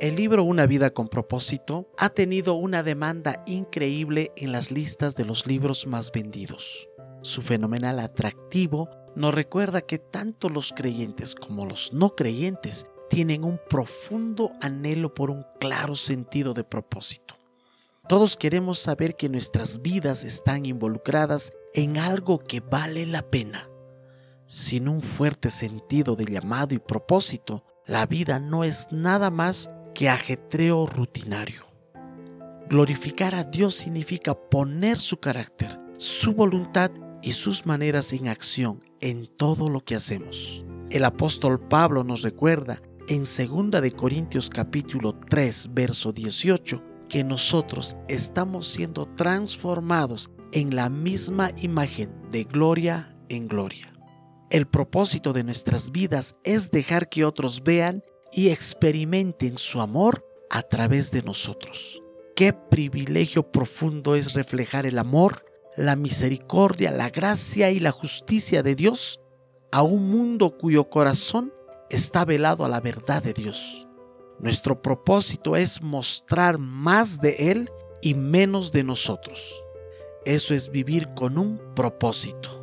El libro Una vida con propósito ha tenido una demanda increíble en las listas de los libros más vendidos. Su fenomenal atractivo nos recuerda que tanto los creyentes como los no creyentes tienen un profundo anhelo por un claro sentido de propósito. Todos queremos saber que nuestras vidas están involucradas en algo que vale la pena. Sin un fuerte sentido de llamado y propósito, la vida no es nada más que ajetreo rutinario. Glorificar a Dios significa poner su carácter, su voluntad y sus maneras en acción en todo lo que hacemos. El apóstol Pablo nos recuerda en 2 de Corintios capítulo 3 verso 18 que nosotros estamos siendo transformados en la misma imagen de gloria en gloria. El propósito de nuestras vidas es dejar que otros vean y experimenten su amor a través de nosotros. Qué privilegio profundo es reflejar el amor, la misericordia, la gracia y la justicia de Dios a un mundo cuyo corazón está velado a la verdad de Dios. Nuestro propósito es mostrar más de Él y menos de nosotros. Eso es vivir con un propósito.